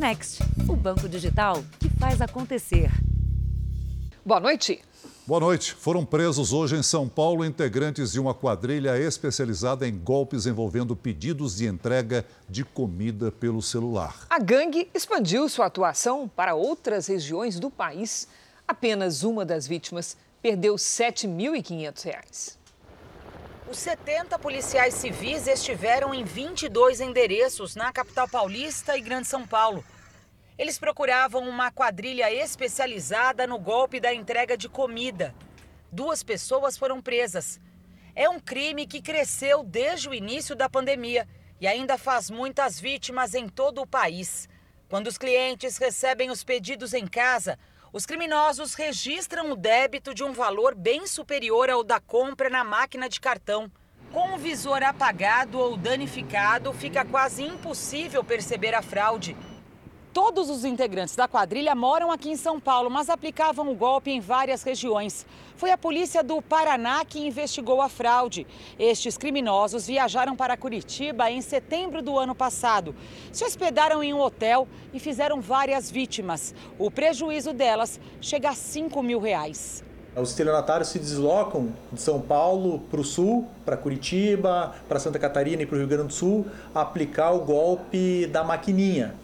Next, o banco digital que faz acontecer. Boa noite. Boa noite. Foram presos hoje em São Paulo integrantes de uma quadrilha especializada em golpes envolvendo pedidos de entrega de comida pelo celular. A gangue expandiu sua atuação para outras regiões do país. Apenas uma das vítimas perdeu R$ 7.500. Os 70 policiais civis estiveram em 22 endereços na capital paulista e Grande São Paulo. Eles procuravam uma quadrilha especializada no golpe da entrega de comida. Duas pessoas foram presas. É um crime que cresceu desde o início da pandemia e ainda faz muitas vítimas em todo o país. Quando os clientes recebem os pedidos em casa, os criminosos registram o débito de um valor bem superior ao da compra na máquina de cartão. Com o visor apagado ou danificado, fica quase impossível perceber a fraude. Todos os integrantes da quadrilha moram aqui em São Paulo, mas aplicavam o golpe em várias regiões. Foi a polícia do Paraná que investigou a fraude. Estes criminosos viajaram para Curitiba em setembro do ano passado. Se hospedaram em um hotel e fizeram várias vítimas. O prejuízo delas chega a 5 mil reais. Os estelionatários se deslocam de São Paulo para o sul, para Curitiba, para Santa Catarina e para o Rio Grande do Sul, aplicar o golpe da maquininha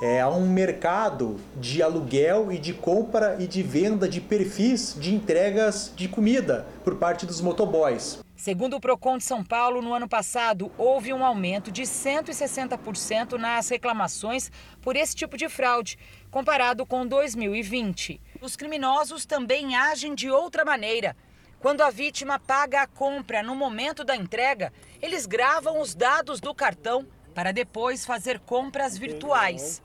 é, há um mercado de aluguel e de compra e de venda de perfis de entregas de comida por parte dos motoboys. Segundo o Procon de São Paulo, no ano passado houve um aumento de 160% nas reclamações por esse tipo de fraude, comparado com 2020. Os criminosos também agem de outra maneira. Quando a vítima paga a compra no momento da entrega, eles gravam os dados do cartão para depois fazer compras virtuais.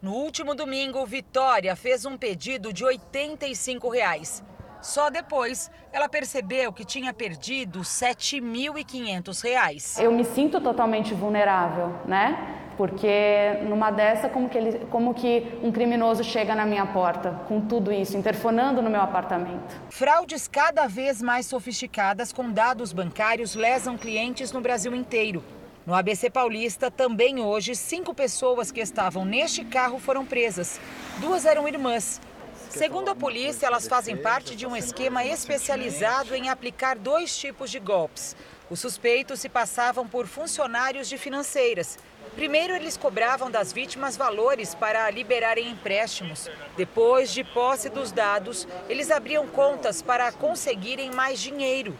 No último domingo, Vitória fez um pedido de 85 reais. Só depois ela percebeu que tinha perdido R$ 7.500. Eu me sinto totalmente vulnerável, né? Porque numa dessa, como que, ele, como que um criminoso chega na minha porta com tudo isso, interfonando no meu apartamento? Fraudes cada vez mais sofisticadas com dados bancários lesam clientes no Brasil inteiro. No ABC Paulista, também hoje, cinco pessoas que estavam neste carro foram presas. Duas eram irmãs. Segundo a polícia, elas fazem parte de um esquema especializado em aplicar dois tipos de golpes. Os suspeitos se passavam por funcionários de financeiras. Primeiro, eles cobravam das vítimas valores para liberarem empréstimos. Depois de posse dos dados, eles abriam contas para conseguirem mais dinheiro.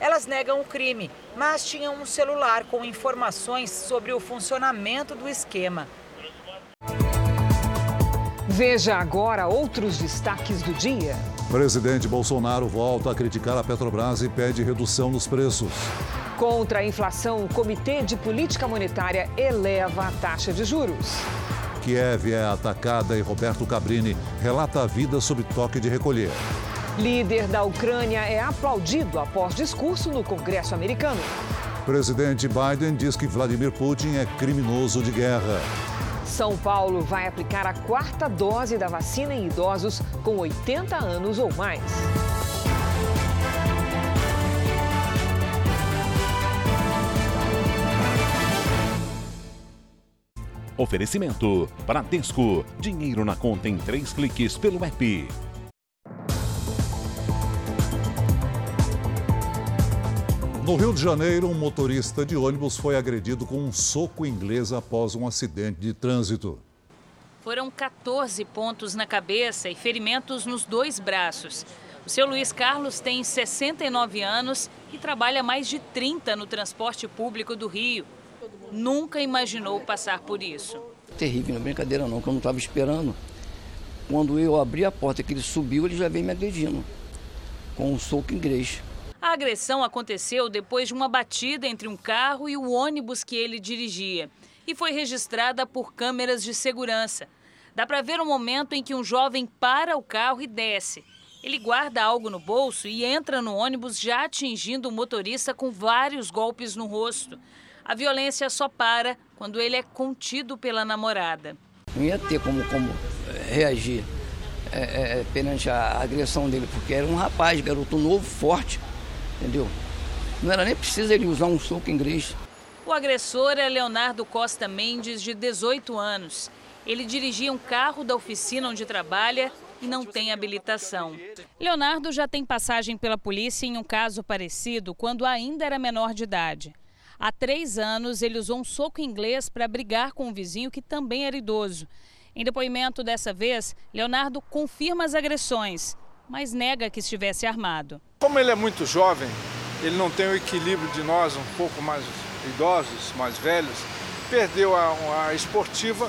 Elas negam o crime, mas tinham um celular com informações sobre o funcionamento do esquema. Veja agora outros destaques do dia. Presidente Bolsonaro volta a criticar a Petrobras e pede redução nos preços. Contra a inflação, o Comitê de Política Monetária eleva a taxa de juros. Kiev é atacada e Roberto Cabrini relata a vida sob toque de recolher. Líder da Ucrânia é aplaudido após discurso no Congresso americano. Presidente Biden diz que Vladimir Putin é criminoso de guerra. São Paulo vai aplicar a quarta dose da vacina em idosos com 80 anos ou mais. Oferecimento: Bradesco. Dinheiro na conta em três cliques pelo app. No Rio de Janeiro, um motorista de ônibus foi agredido com um soco inglês após um acidente de trânsito. Foram 14 pontos na cabeça e ferimentos nos dois braços. O seu Luiz Carlos tem 69 anos e trabalha mais de 30 no transporte público do Rio. Nunca imaginou passar por isso. Terrível, não é brincadeira não, que eu não estava esperando. Quando eu abri a porta que ele subiu, ele já veio me agredindo com um soco inglês. A agressão aconteceu depois de uma batida entre um carro e o ônibus que ele dirigia e foi registrada por câmeras de segurança. Dá para ver o momento em que um jovem para o carro e desce. Ele guarda algo no bolso e entra no ônibus já atingindo o motorista com vários golpes no rosto. A violência só para quando ele é contido pela namorada. Não ia ter como, como reagir é, é, perante a agressão dele, porque era um rapaz, garoto novo, forte entendeu? Não era nem preciso ele usar um soco inglês. O agressor é Leonardo Costa Mendes, de 18 anos. Ele dirigia um carro da oficina onde trabalha e não tem habilitação. Leonardo já tem passagem pela polícia em um caso parecido quando ainda era menor de idade. Há três anos, ele usou um soco inglês para brigar com um vizinho que também era idoso. Em depoimento dessa vez, Leonardo confirma as agressões, mas nega que estivesse armado. Como ele é muito jovem, ele não tem o equilíbrio de nós, um pouco mais idosos, mais velhos, perdeu a, a esportiva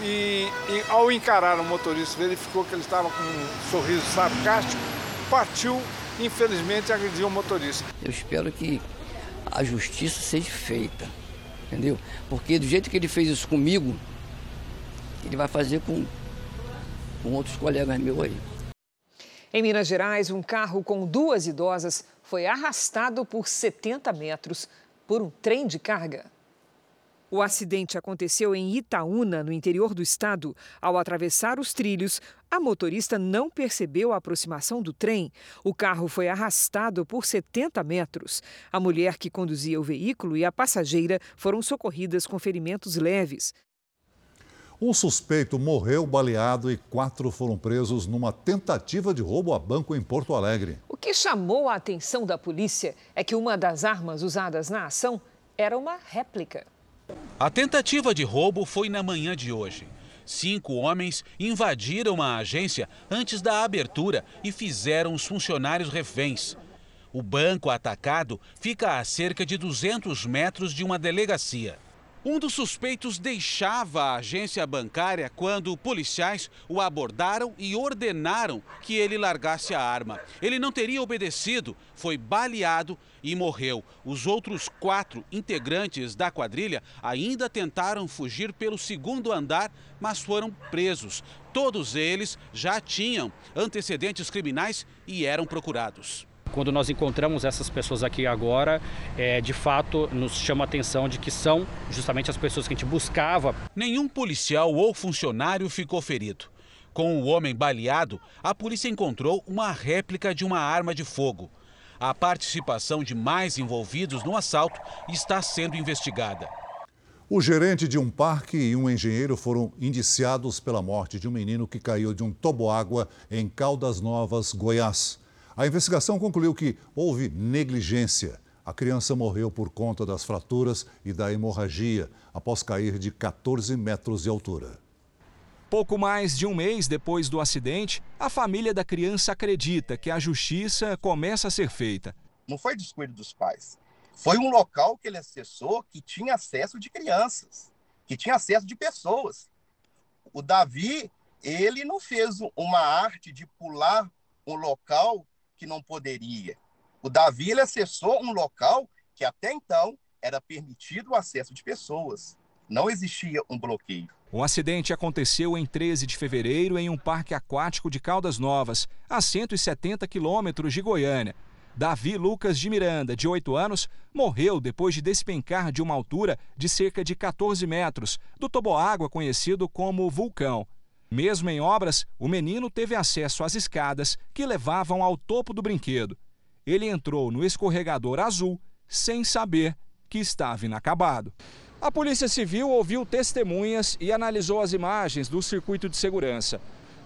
e, e, ao encarar o motorista, verificou que ele estava com um sorriso sarcástico, partiu, infelizmente, agrediu o motorista. Eu espero que a justiça seja feita, entendeu? Porque do jeito que ele fez isso comigo, ele vai fazer com, com outros colegas meus aí. Em Minas Gerais, um carro com duas idosas foi arrastado por 70 metros por um trem de carga. O acidente aconteceu em Itaúna, no interior do estado. Ao atravessar os trilhos, a motorista não percebeu a aproximação do trem. O carro foi arrastado por 70 metros. A mulher que conduzia o veículo e a passageira foram socorridas com ferimentos leves. Um suspeito morreu baleado e quatro foram presos numa tentativa de roubo a banco em Porto Alegre. O que chamou a atenção da polícia é que uma das armas usadas na ação era uma réplica. A tentativa de roubo foi na manhã de hoje. Cinco homens invadiram a agência antes da abertura e fizeram os funcionários reféns. O banco atacado fica a cerca de 200 metros de uma delegacia. Um dos suspeitos deixava a agência bancária quando policiais o abordaram e ordenaram que ele largasse a arma. Ele não teria obedecido, foi baleado e morreu. Os outros quatro integrantes da quadrilha ainda tentaram fugir pelo segundo andar, mas foram presos. Todos eles já tinham antecedentes criminais e eram procurados. Quando nós encontramos essas pessoas aqui agora, é, de fato nos chama a atenção de que são justamente as pessoas que a gente buscava. Nenhum policial ou funcionário ficou ferido. Com o homem baleado, a polícia encontrou uma réplica de uma arma de fogo. A participação de mais envolvidos no assalto está sendo investigada. O gerente de um parque e um engenheiro foram indiciados pela morte de um menino que caiu de um toboágua em Caldas Novas, Goiás. A investigação concluiu que houve negligência. A criança morreu por conta das fraturas e da hemorragia após cair de 14 metros de altura. Pouco mais de um mês depois do acidente, a família da criança acredita que a justiça começa a ser feita. Não foi descuido dos pais. Foi um local que ele acessou que tinha acesso de crianças, que tinha acesso de pessoas. O Davi, ele não fez uma arte de pular um local que não poderia. O Davi ele acessou um local que até então era permitido o acesso de pessoas. Não existia um bloqueio. O acidente aconteceu em 13 de fevereiro em um parque aquático de Caldas Novas, a 170 quilômetros de Goiânia. Davi Lucas de Miranda, de 8 anos, morreu depois de despencar de uma altura de cerca de 14 metros do toboágua conhecido como vulcão. Mesmo em obras, o menino teve acesso às escadas que levavam ao topo do brinquedo. Ele entrou no escorregador azul sem saber que estava inacabado. A Polícia Civil ouviu testemunhas e analisou as imagens do circuito de segurança.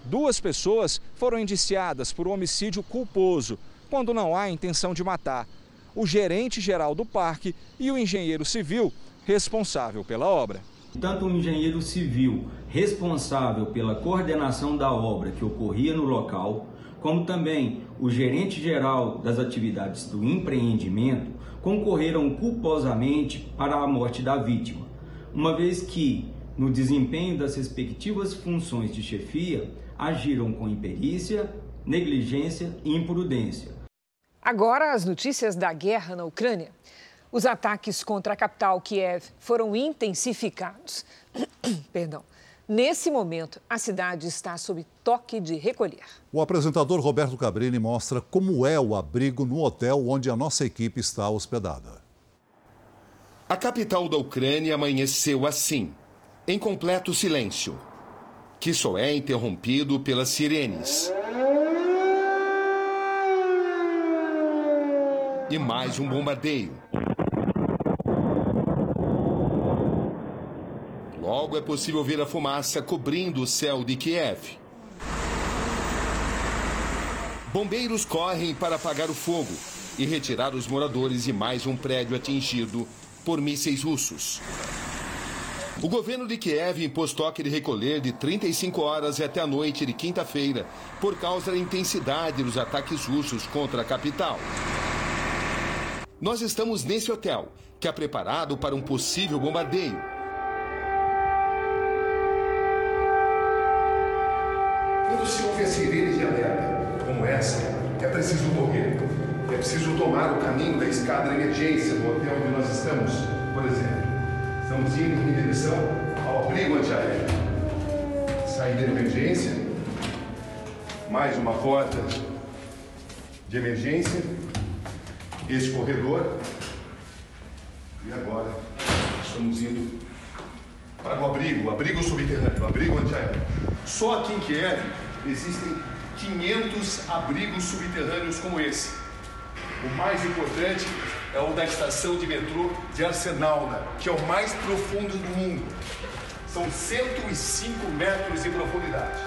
Duas pessoas foram indiciadas por homicídio culposo, quando não há intenção de matar: o gerente geral do parque e o engenheiro civil responsável pela obra tanto o engenheiro civil responsável pela coordenação da obra que ocorria no local, como também o gerente geral das atividades do empreendimento concorreram culposamente para a morte da vítima, uma vez que, no desempenho das respectivas funções de chefia, agiram com imperícia, negligência e imprudência. Agora, as notícias da guerra na Ucrânia. Os ataques contra a capital Kiev foram intensificados. Perdão. Nesse momento, a cidade está sob toque de recolher. O apresentador Roberto Cabrini mostra como é o abrigo no hotel onde a nossa equipe está hospedada. A capital da Ucrânia amanheceu assim, em completo silêncio, que só é interrompido pelas sirenes. E mais um bombardeio. Logo é possível ver a fumaça cobrindo o céu de Kiev. Bombeiros correm para apagar o fogo e retirar os moradores de mais um prédio atingido por mísseis russos. O governo de Kiev impôs toque de recolher de 35 horas até a noite de quinta-feira, por causa da intensidade dos ataques russos contra a capital. Nós estamos nesse hotel, que é preparado para um possível bombardeio. Quando se ouve a sirene de alerta, como essa, é preciso correr. É preciso tomar o caminho da escada de emergência do hotel onde nós estamos, por exemplo. Estamos indo em direção ao abrigo antiaéreo. Saída de emergência. Mais uma porta de emergência. Esse corredor. E agora estamos indo para o abrigo, o abrigo subterrâneo, o abrigo antiaéreo. Só aqui em Kiev existem 500 abrigos subterrâneos como esse. O mais importante é o da estação de metrô de Arsenalna, que é o mais profundo do mundo. São 105 metros de profundidade.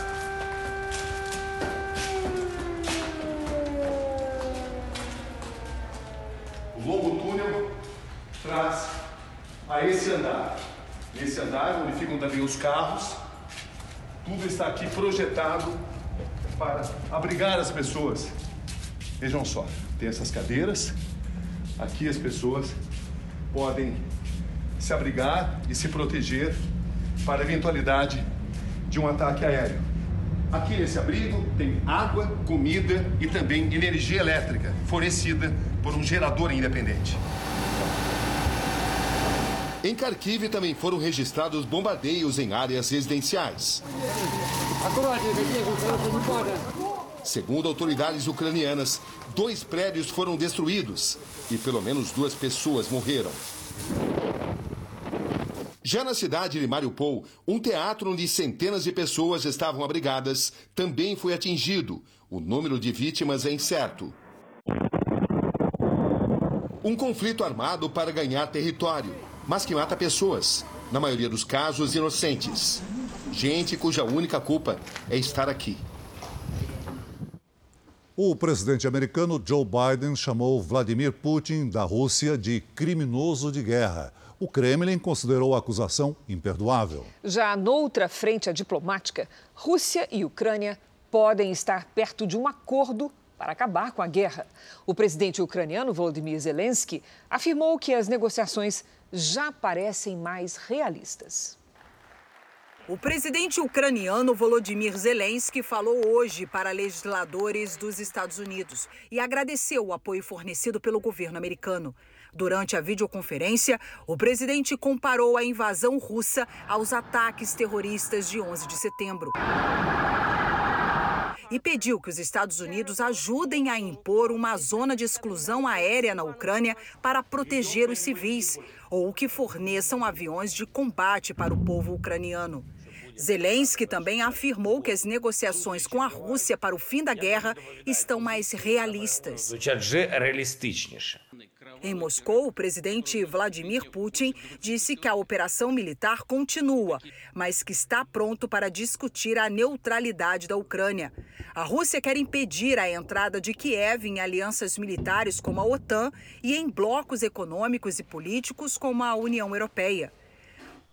O longo túnel traz a esse andar. Nesse andar, onde ficam também os carros, tudo está aqui projetado para abrigar as pessoas. Vejam só, tem essas cadeiras, aqui as pessoas podem se abrigar e se proteger para a eventualidade de um ataque aéreo. Aqui nesse abrigo tem água, comida e também energia elétrica fornecida por um gerador independente. Em Kharkiv também foram registrados bombardeios em áreas residenciais. Segundo autoridades ucranianas, dois prédios foram destruídos e pelo menos duas pessoas morreram. Já na cidade de Mariupol, um teatro onde centenas de pessoas estavam abrigadas também foi atingido. O número de vítimas é incerto. Um conflito armado para ganhar território, mas que mata pessoas, na maioria dos casos inocentes. Gente cuja única culpa é estar aqui. O presidente americano Joe Biden chamou Vladimir Putin da Rússia de criminoso de guerra. O Kremlin considerou a acusação imperdoável. Já noutra frente diplomática, Rússia e Ucrânia podem estar perto de um acordo para acabar com a guerra. O presidente ucraniano Volodymyr Zelensky afirmou que as negociações já parecem mais realistas. O presidente ucraniano Volodymyr Zelensky falou hoje para legisladores dos Estados Unidos e agradeceu o apoio fornecido pelo governo americano. Durante a videoconferência, o presidente comparou a invasão russa aos ataques terroristas de 11 de setembro. E pediu que os Estados Unidos ajudem a impor uma zona de exclusão aérea na Ucrânia para proteger os civis, ou que forneçam aviões de combate para o povo ucraniano. Zelensky também afirmou que as negociações com a Rússia para o fim da guerra estão mais realistas. Em Moscou, o presidente Vladimir Putin disse que a operação militar continua, mas que está pronto para discutir a neutralidade da Ucrânia. A Rússia quer impedir a entrada de Kiev em alianças militares como a OTAN e em blocos econômicos e políticos como a União Europeia.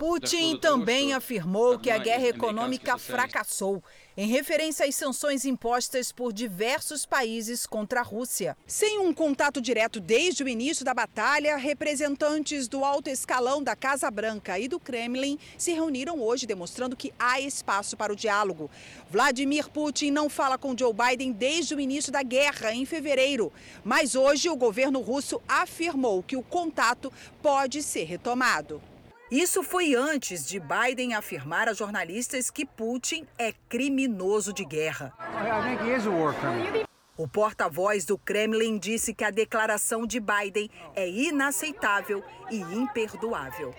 Putin também afirmou que a guerra econômica fracassou, em referência às sanções impostas por diversos países contra a Rússia. Sem um contato direto desde o início da batalha, representantes do alto escalão da Casa Branca e do Kremlin se reuniram hoje, demonstrando que há espaço para o diálogo. Vladimir Putin não fala com Joe Biden desde o início da guerra, em fevereiro. Mas hoje o governo russo afirmou que o contato pode ser retomado. Isso foi antes de Biden afirmar a jornalistas que Putin é criminoso de guerra. O porta-voz do Kremlin disse que a declaração de Biden é inaceitável e imperdoável.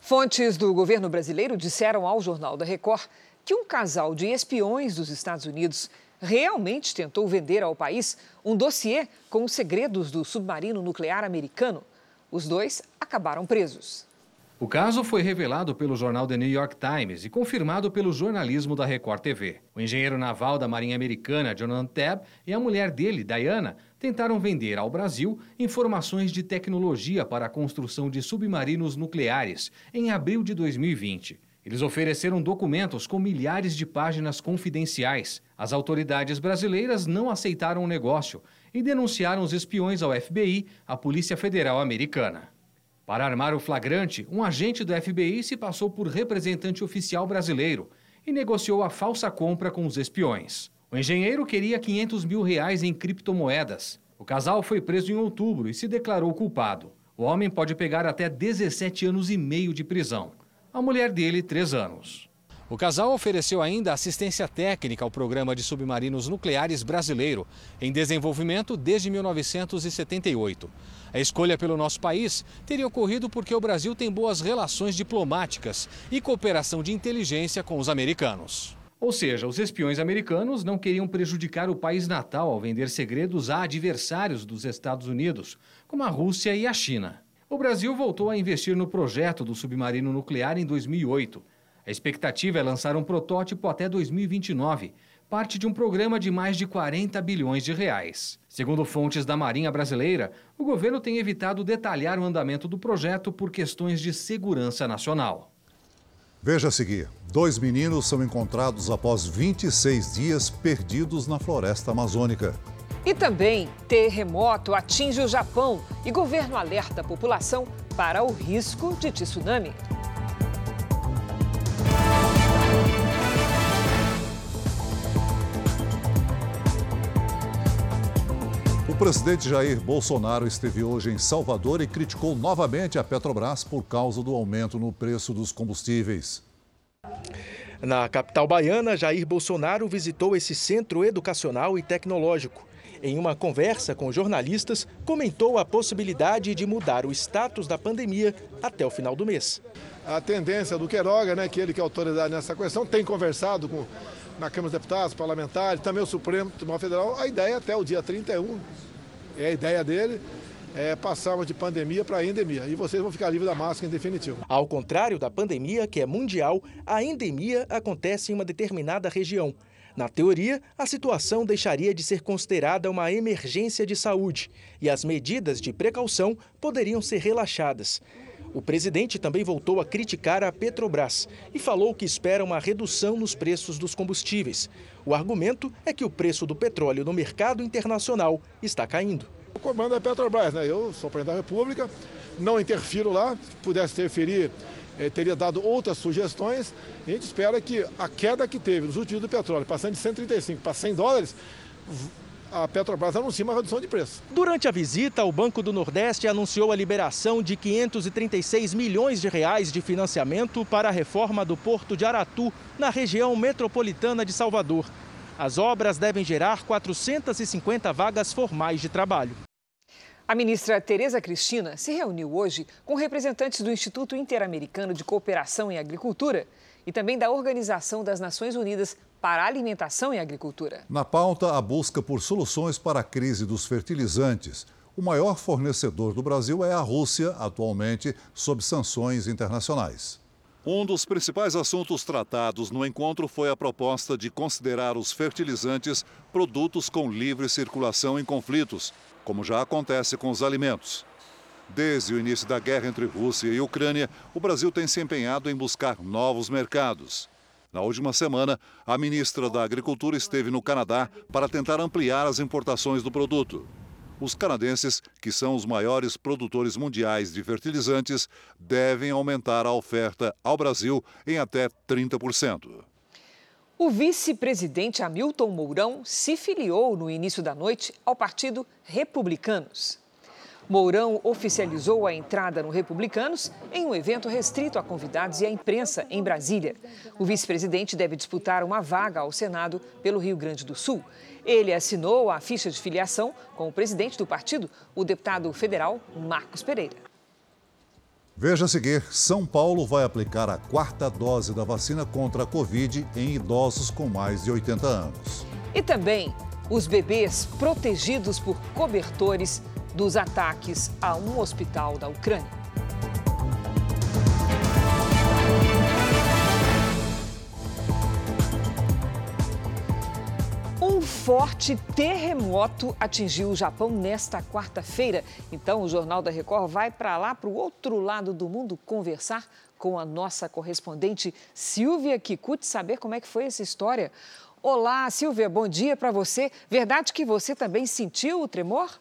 Fontes do governo brasileiro disseram ao Jornal da Record que um casal de espiões dos Estados Unidos realmente tentou vender ao país um dossiê com os segredos do submarino nuclear americano. Os dois acabaram presos. O caso foi revelado pelo jornal The New York Times e confirmado pelo jornalismo da Record TV. O engenheiro naval da Marinha Americana, Jonathan Tabb, e a mulher dele, Diana, tentaram vender ao Brasil informações de tecnologia para a construção de submarinos nucleares em abril de 2020. Eles ofereceram documentos com milhares de páginas confidenciais. As autoridades brasileiras não aceitaram o negócio e denunciaram os espiões ao FBI, a Polícia Federal Americana. Para armar o flagrante, um agente do FBI se passou por representante oficial brasileiro e negociou a falsa compra com os espiões. O engenheiro queria 500 mil reais em criptomoedas. O casal foi preso em outubro e se declarou culpado. O homem pode pegar até 17 anos e meio de prisão. A mulher dele, 3 anos. O casal ofereceu ainda assistência técnica ao programa de submarinos nucleares brasileiro, em desenvolvimento desde 1978. A escolha pelo nosso país teria ocorrido porque o Brasil tem boas relações diplomáticas e cooperação de inteligência com os americanos. Ou seja, os espiões americanos não queriam prejudicar o país natal ao vender segredos a adversários dos Estados Unidos, como a Rússia e a China. O Brasil voltou a investir no projeto do submarino nuclear em 2008. A expectativa é lançar um protótipo até 2029, parte de um programa de mais de 40 bilhões de reais. Segundo fontes da Marinha Brasileira, o governo tem evitado detalhar o andamento do projeto por questões de segurança nacional. Veja a seguir: dois meninos são encontrados após 26 dias perdidos na floresta amazônica. E também, terremoto atinge o Japão e governo alerta a população para o risco de tsunami. O presidente Jair Bolsonaro esteve hoje em Salvador e criticou novamente a Petrobras por causa do aumento no preço dos combustíveis. Na capital baiana, Jair Bolsonaro visitou esse centro educacional e tecnológico. Em uma conversa com jornalistas, comentou a possibilidade de mudar o status da pandemia até o final do mês. A tendência do Queiroga, né, que ele que é autoridade nessa questão, tem conversado com na Câmara dos Deputados, parlamentares, também o Supremo Tribunal Federal, a ideia é até o dia 31, é a ideia dele, é passarmos de pandemia para endemia. E vocês vão ficar livres da máscara em definitivo. Ao contrário da pandemia, que é mundial, a endemia acontece em uma determinada região. Na teoria, a situação deixaria de ser considerada uma emergência de saúde e as medidas de precaução poderiam ser relaxadas. O presidente também voltou a criticar a Petrobras e falou que espera uma redução nos preços dos combustíveis. O argumento é que o preço do petróleo no mercado internacional está caindo. O comando é Petrobras, né? Eu sou presidente da República, não interfiro lá, se pudesse interferir, eh, teria dado outras sugestões. A gente espera que a queda que teve nos últimos do petróleo, passando de 135 para 100 dólares, a Petrobras anuncia uma redução de preço. Durante a visita, o Banco do Nordeste anunciou a liberação de 536 milhões de reais de financiamento para a reforma do Porto de Aratu, na região metropolitana de Salvador. As obras devem gerar 450 vagas formais de trabalho. A ministra Tereza Cristina se reuniu hoje com representantes do Instituto Interamericano de Cooperação em Agricultura e também da Organização das Nações Unidas para a Alimentação e Agricultura. Na pauta, a busca por soluções para a crise dos fertilizantes. O maior fornecedor do Brasil é a Rússia, atualmente sob sanções internacionais. Um dos principais assuntos tratados no encontro foi a proposta de considerar os fertilizantes produtos com livre circulação em conflitos, como já acontece com os alimentos. Desde o início da guerra entre Rússia e Ucrânia, o Brasil tem se empenhado em buscar novos mercados. Na última semana, a ministra da Agricultura esteve no Canadá para tentar ampliar as importações do produto. Os canadenses, que são os maiores produtores mundiais de fertilizantes, devem aumentar a oferta ao Brasil em até 30%. O vice-presidente Hamilton Mourão se filiou no início da noite ao Partido Republicanos. Mourão oficializou a entrada no Republicanos em um evento restrito a convidados e à imprensa em Brasília. O vice-presidente deve disputar uma vaga ao Senado pelo Rio Grande do Sul. Ele assinou a ficha de filiação com o presidente do partido, o deputado federal Marcos Pereira. Veja a seguir: São Paulo vai aplicar a quarta dose da vacina contra a Covid em idosos com mais de 80 anos. E também os bebês protegidos por cobertores dos ataques a um hospital da Ucrânia. Um forte terremoto atingiu o Japão nesta quarta-feira. Então, o Jornal da Record vai para lá, para o outro lado do mundo, conversar com a nossa correspondente Silvia Kikuchi, saber como é que foi essa história. Olá, Silvia, bom dia para você. Verdade que você também sentiu o tremor?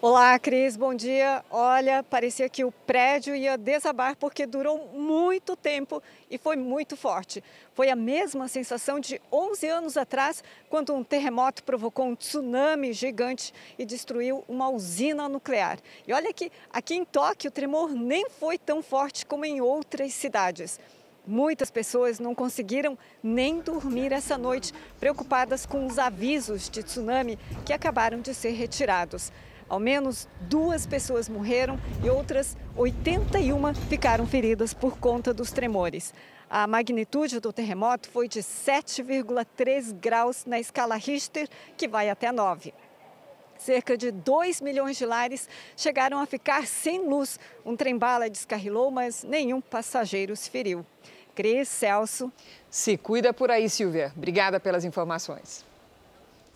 Olá, Cris, bom dia. Olha, parecia que o prédio ia desabar porque durou muito tempo e foi muito forte. Foi a mesma sensação de 11 anos atrás, quando um terremoto provocou um tsunami gigante e destruiu uma usina nuclear. E olha que aqui em Tóquio o tremor nem foi tão forte como em outras cidades. Muitas pessoas não conseguiram nem dormir essa noite, preocupadas com os avisos de tsunami que acabaram de ser retirados. Ao menos duas pessoas morreram e outras 81 ficaram feridas por conta dos tremores. A magnitude do terremoto foi de 7,3 graus na escala Richter, que vai até 9. Cerca de 2 milhões de lares chegaram a ficar sem luz. Um trem-bala descarrilou, mas nenhum passageiro se feriu. Cris, Celso. Se cuida por aí, Silvia. Obrigada pelas informações.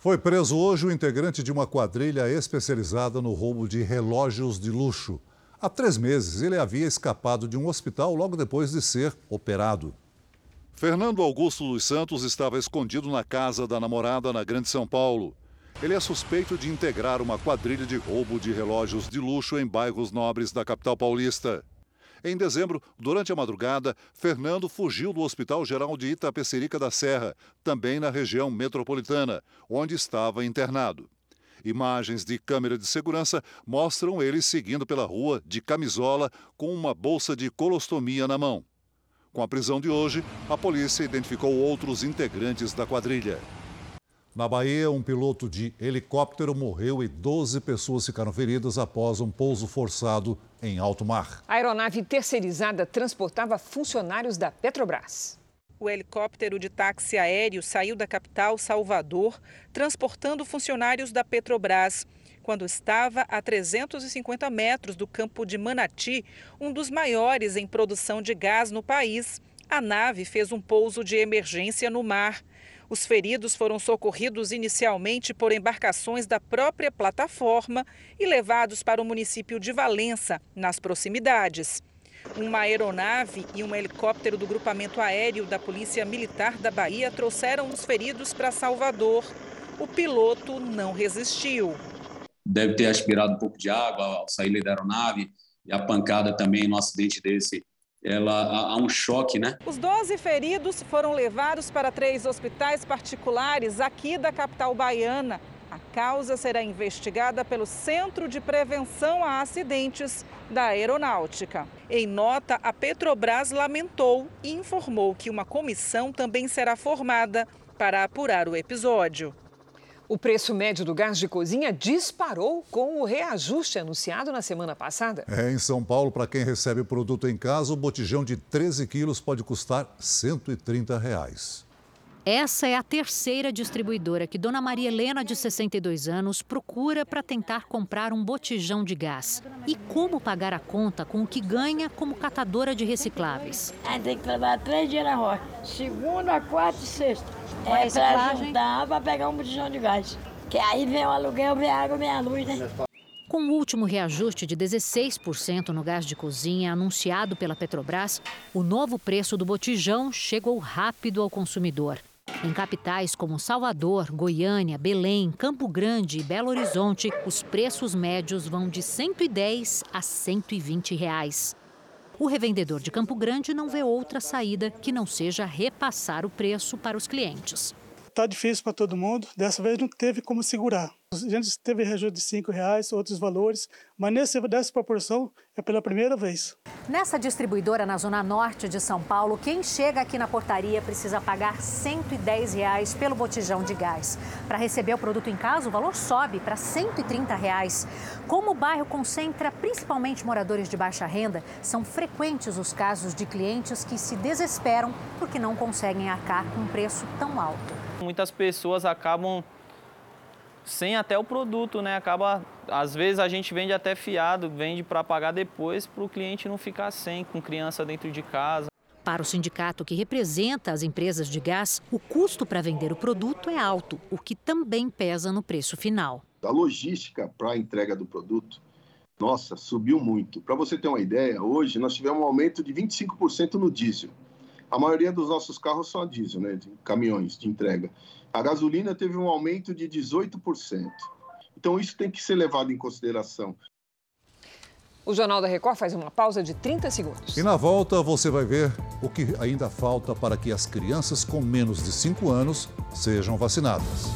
Foi preso hoje o integrante de uma quadrilha especializada no roubo de relógios de luxo. Há três meses, ele havia escapado de um hospital logo depois de ser operado. Fernando Augusto dos Santos estava escondido na casa da namorada na Grande São Paulo. Ele é suspeito de integrar uma quadrilha de roubo de relógios de luxo em bairros nobres da capital paulista. Em dezembro, durante a madrugada, Fernando fugiu do Hospital Geral de Itapecerica da Serra, também na região metropolitana, onde estava internado. Imagens de câmera de segurança mostram ele seguindo pela rua de camisola com uma bolsa de colostomia na mão. Com a prisão de hoje, a polícia identificou outros integrantes da quadrilha. Na Bahia, um piloto de helicóptero morreu e 12 pessoas ficaram feridas após um pouso forçado em alto mar. A aeronave terceirizada transportava funcionários da Petrobras. O helicóptero de táxi aéreo saiu da capital, Salvador, transportando funcionários da Petrobras. Quando estava a 350 metros do campo de Manati, um dos maiores em produção de gás no país, a nave fez um pouso de emergência no mar. Os feridos foram socorridos inicialmente por embarcações da própria plataforma e levados para o município de Valença, nas proximidades. Uma aeronave e um helicóptero do grupamento aéreo da Polícia Militar da Bahia trouxeram os feridos para Salvador. O piloto não resistiu. Deve ter aspirado um pouco de água ao sair da aeronave e a pancada também no acidente desse ela há um choque, né? Os 12 feridos foram levados para três hospitais particulares aqui da capital baiana. A causa será investigada pelo Centro de Prevenção a Acidentes da Aeronáutica. Em nota, a Petrobras lamentou e informou que uma comissão também será formada para apurar o episódio. O preço médio do gás de cozinha disparou com o reajuste anunciado na semana passada. É, em São Paulo, para quem recebe o produto em casa, o botijão de 13 quilos pode custar 130 reais. Essa é a terceira distribuidora que Dona Maria Helena, de 62 anos, procura para tentar comprar um botijão de gás. E como pagar a conta com o que ganha como catadora de recicláveis? Tem que trabalhar três dias na roça, segunda, quarta e sexta. É para juntar para pegar um botijão de gás. Que aí vem o aluguel, vem a água, vem a luz, né? Com o último reajuste de 16% no gás de cozinha anunciado pela Petrobras, o novo preço do botijão chegou rápido ao consumidor. Em capitais como Salvador, Goiânia, Belém, Campo Grande e Belo Horizonte, os preços médios vão de 110 a 120 reais. O revendedor de Campo Grande não vê outra saída que não seja repassar o preço para os clientes. Está difícil para todo mundo, dessa vez não teve como segurar. A gente teve reajuste de cinco reais, outros valores, mas nesse, dessa proporção é pela primeira vez. Nessa distribuidora na zona norte de São Paulo, quem chega aqui na portaria precisa pagar 110 reais pelo botijão de gás. Para receber o produto em casa, o valor sobe para 130 reais. Como o bairro concentra principalmente moradores de baixa renda, são frequentes os casos de clientes que se desesperam porque não conseguem arcar com um preço tão alto. Muitas pessoas acabam sem até o produto, né? Acaba, às vezes a gente vende até fiado, vende para pagar depois para o cliente não ficar sem, com criança dentro de casa. Para o sindicato que representa as empresas de gás, o custo para vender o produto é alto, o que também pesa no preço final. A logística para a entrega do produto, nossa, subiu muito. Para você ter uma ideia, hoje nós tivemos um aumento de 25% no diesel. A maioria dos nossos carros são a diesel, né, de caminhões de entrega. A gasolina teve um aumento de 18%. Então isso tem que ser levado em consideração. O Jornal da Record faz uma pausa de 30 segundos. E na volta você vai ver o que ainda falta para que as crianças com menos de 5 anos sejam vacinadas.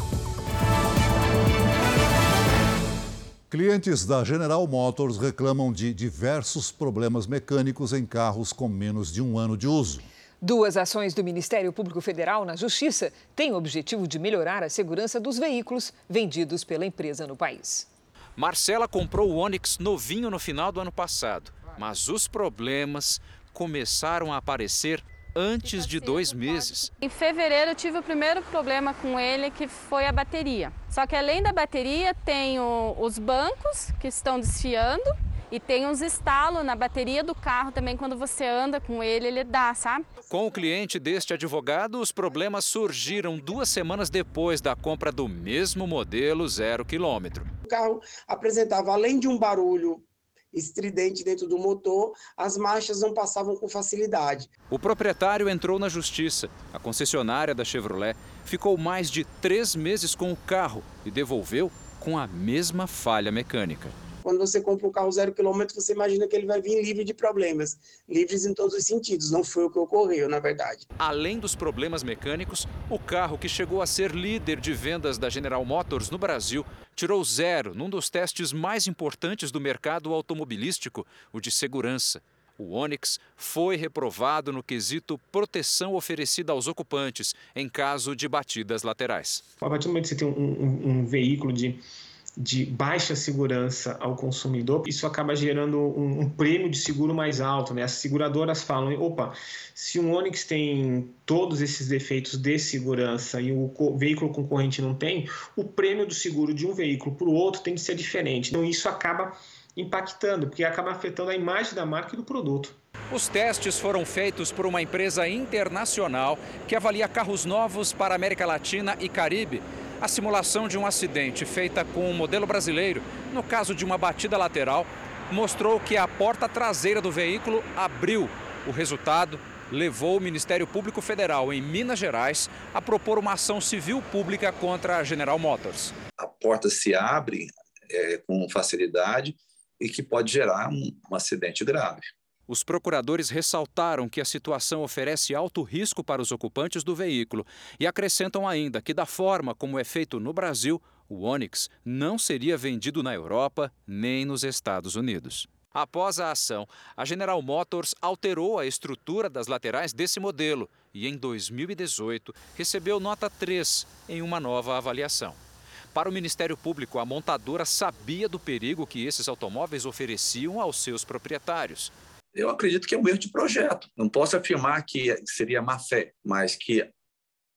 Clientes da General Motors reclamam de diversos problemas mecânicos em carros com menos de um ano de uso. Duas ações do Ministério Público Federal na Justiça têm o objetivo de melhorar a segurança dos veículos vendidos pela empresa no país. Marcela comprou o Onix novinho no final do ano passado, mas os problemas começaram a aparecer antes de dois meses. Em fevereiro eu tive o primeiro problema com ele, que foi a bateria. Só que além da bateria, tem os bancos que estão desfiando e tem uns estalos na bateria do carro também, quando você anda com ele, ele dá, sabe? Com o cliente deste advogado, os problemas surgiram duas semanas depois da compra do mesmo modelo zero quilômetro. O carro apresentava, além de um barulho estridente dentro do motor, as marchas não passavam com facilidade. O proprietário entrou na justiça. A concessionária da Chevrolet ficou mais de três meses com o carro e devolveu com a mesma falha mecânica. Quando você compra um carro zero quilômetro, você imagina que ele vai vir livre de problemas, livres em todos os sentidos. Não foi o que ocorreu, na verdade. Além dos problemas mecânicos, o carro que chegou a ser líder de vendas da General Motors no Brasil tirou zero num dos testes mais importantes do mercado automobilístico, o de segurança. O Onix foi reprovado no quesito proteção oferecida aos ocupantes em caso de batidas laterais. A partir do momento que você tem um, um, um veículo de de baixa segurança ao consumidor, isso acaba gerando um, um, prêmio de seguro mais alto. Né? As seguradoras falam: opa, se um Onix tem todos esses defeitos de segurança e o veículo concorrente não tem, o prêmio do seguro de um veículo para o outro tem que ser diferente. Então, isso acaba impactando, porque acaba afetando a imagem da marca e do produto. Os testes foram feitos por uma empresa internacional que avalia carros novos para a América Latina e Caribe a simulação de um acidente feita com um modelo brasileiro, no caso de uma batida lateral, mostrou que a porta traseira do veículo abriu. O resultado levou o Ministério Público Federal em Minas Gerais a propor uma ação civil pública contra a General Motors. A porta se abre é, com facilidade e que pode gerar um, um acidente grave. Os procuradores ressaltaram que a situação oferece alto risco para os ocupantes do veículo e acrescentam ainda que, da forma como é feito no Brasil, o Onix não seria vendido na Europa nem nos Estados Unidos. Após a ação, a General Motors alterou a estrutura das laterais desse modelo e, em 2018, recebeu nota 3 em uma nova avaliação. Para o Ministério Público, a montadora sabia do perigo que esses automóveis ofereciam aos seus proprietários eu acredito que é um erro de projeto. Não posso afirmar que seria má fé, mas que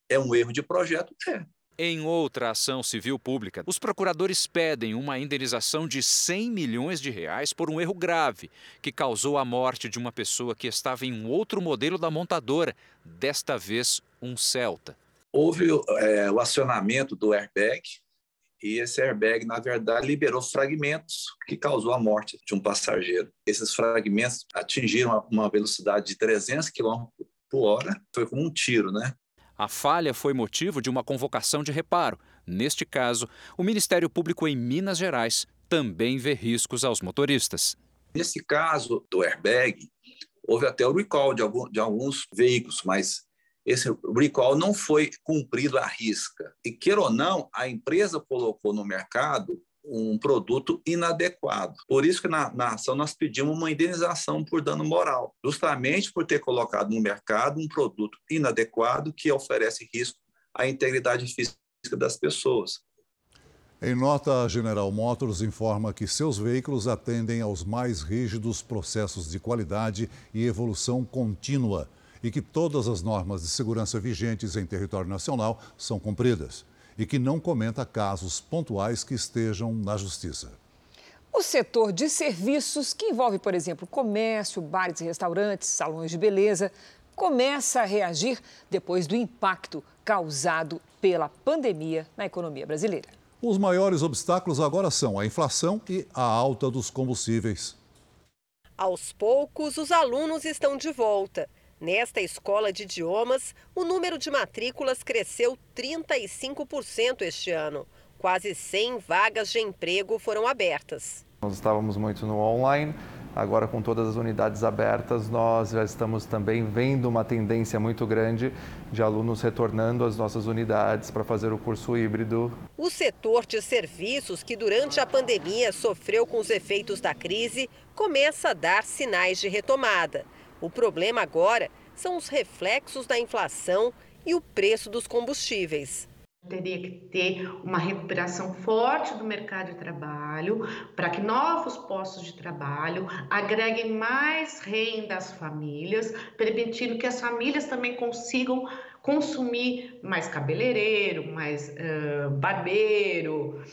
é um erro de projeto, é. Em outra ação civil pública, os procuradores pedem uma indenização de 100 milhões de reais por um erro grave que causou a morte de uma pessoa que estava em um outro modelo da montadora, desta vez um Celta. Houve é, o acionamento do airbag e esse airbag, na verdade, liberou fragmentos que causou a morte de um passageiro. Esses fragmentos atingiram uma velocidade de 300 km por hora, foi como um tiro, né? A falha foi motivo de uma convocação de reparo. Neste caso, o Ministério Público em Minas Gerais também vê riscos aos motoristas. Nesse caso do airbag, houve até o recall de, alguns veículos, mas esse recall não foi cumprido à risca. E, queira ou não, a empresa colocou no mercado um produto inadequado. Por isso que na, na, ação nós pedimos uma indenização por dano moral, justamente por ter colocado no mercado um produto inadequado que oferece risco à integridade física das pessoas. Em nota, a General Motors informa que seus veículos atendem aos mais rígidos processos de qualidade e evolução contínua e que todas as normas de segurança vigentes em território nacional são cumpridas e que não comenta casos pontuais que estejam na Justiça. O setor de serviços, que envolve, por exemplo, comércio, bares e restaurantes, salões de beleza, começa a reagir depois do impacto causado pela pandemia na economia brasileira. Os maiores obstáculos agora são a inflação e a alta dos combustíveis. Aos poucos, os alunos estão de volta. Nesta escola de idiomas, o número de matrículas cresceu 35% este ano. Quase 100 vagas de emprego foram abertas. Nós estávamos muito no online, agora com todas as unidades abertas, nós já estamos também vendo uma tendência muito grande de alunos retornando às nossas unidades para fazer o curso híbrido. O setor de serviços, que durante a pandemia sofreu com os efeitos da crise, começa a dar sinais de retomada. O problema agora são os reflexos da inflação e o preço dos combustíveis. Teria que ter uma recuperação forte do mercado de trabalho para que novos postos de trabalho agreguem mais renda às famílias, permitindo que as famílias também consigam consumir mais cabeleireiro, mais uh, barbeiro,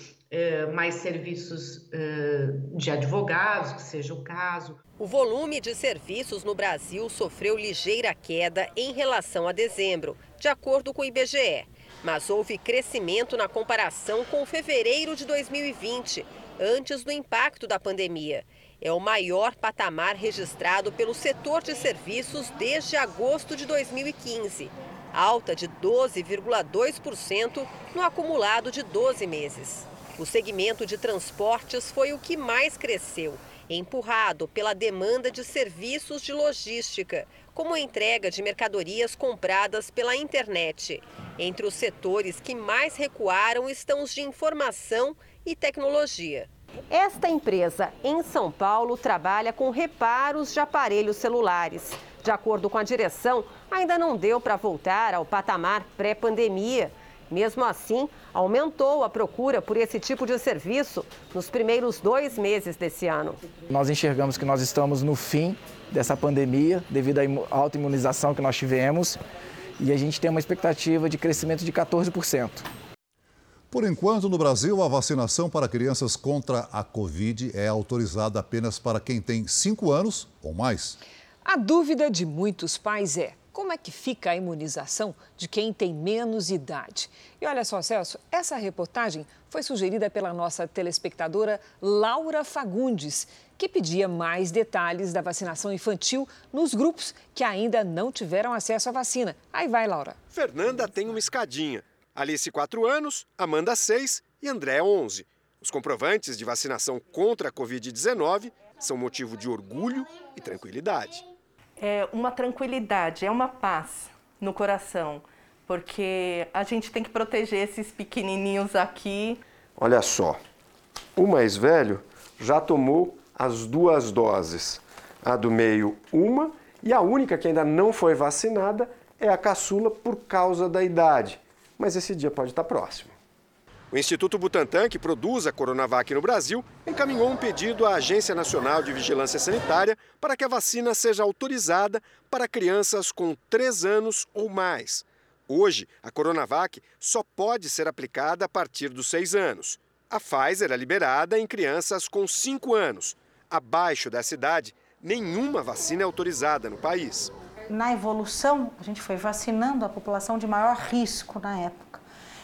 mais serviços uh, de advogados, que seja o caso. O volume de serviços no Brasil sofreu ligeira queda em relação a dezembro, de acordo com o IBGE. Mas houve crescimento na comparação com fevereiro de 2020, antes do impacto da pandemia. É o maior patamar registrado pelo setor de serviços desde agosto de 2015, alta de 12,2% no acumulado de 12 meses. O segmento de transportes foi o que mais cresceu, empurrado pela demanda de serviços de logística, como a entrega de mercadorias compradas pela internet. Entre os setores que mais recuaram estão os de informação e tecnologia. Esta empresa em São Paulo trabalha com reparos de aparelhos celulares. De acordo com a direção, ainda não deu para voltar ao patamar pré-pandemia. Mesmo assim, aumentou a procura por esse tipo de serviço nos primeiros dois meses desse ano. Nós enxergamos que nós estamos no fim dessa pandemia, devido à alta imunização que nós tivemos, e a gente tem uma expectativa de crescimento de 14%. Por enquanto, no Brasil, a vacinação para crianças contra a Covid é autorizada apenas para quem tem 5 anos ou mais. A dúvida de muitos pais é: como é que fica a imunização de quem tem menos idade? E olha só, Celso, essa reportagem foi sugerida pela nossa telespectadora Laura Fagundes, que pedia mais detalhes da vacinação infantil nos grupos que ainda não tiveram acesso à vacina. Aí vai, Laura. Fernanda tem uma escadinha. Alice, 4 anos, Amanda, 6 e André, 11. Os comprovantes de vacinação contra a Covid-19 são motivo de orgulho e tranquilidade é uma tranquilidade, é uma paz no coração, porque a gente tem que proteger esses pequenininhos aqui. Olha só, o mais velho já tomou as duas doses, a do meio uma e a única que ainda não foi vacinada é a caçula por causa da idade, mas esse dia pode estar próximo. O Instituto Butantan, que produz a Coronavac no Brasil, encaminhou um pedido à Agência Nacional de Vigilância Sanitária para que a vacina seja autorizada para crianças com 3 anos ou mais. Hoje, a Coronavac só pode ser aplicada a partir dos 6 anos. A Pfizer é liberada em crianças com 5 anos. Abaixo dessa idade, nenhuma vacina é autorizada no país. Na evolução, a gente foi vacinando a população de maior risco na época.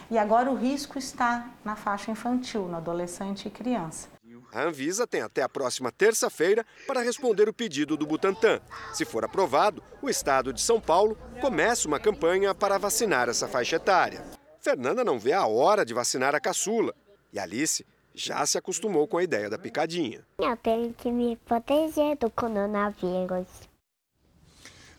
E agora o risco está na faixa infantil, no adolescente e criança. A Anvisa tem até a próxima terça-feira para responder o pedido do Butantan. Se for aprovado, o estado de São Paulo começa uma campanha para vacinar essa faixa etária. Fernanda não vê a hora de vacinar a caçula. E Alice já se acostumou com a ideia da picadinha. Eu tenho que me proteger do coronavírus.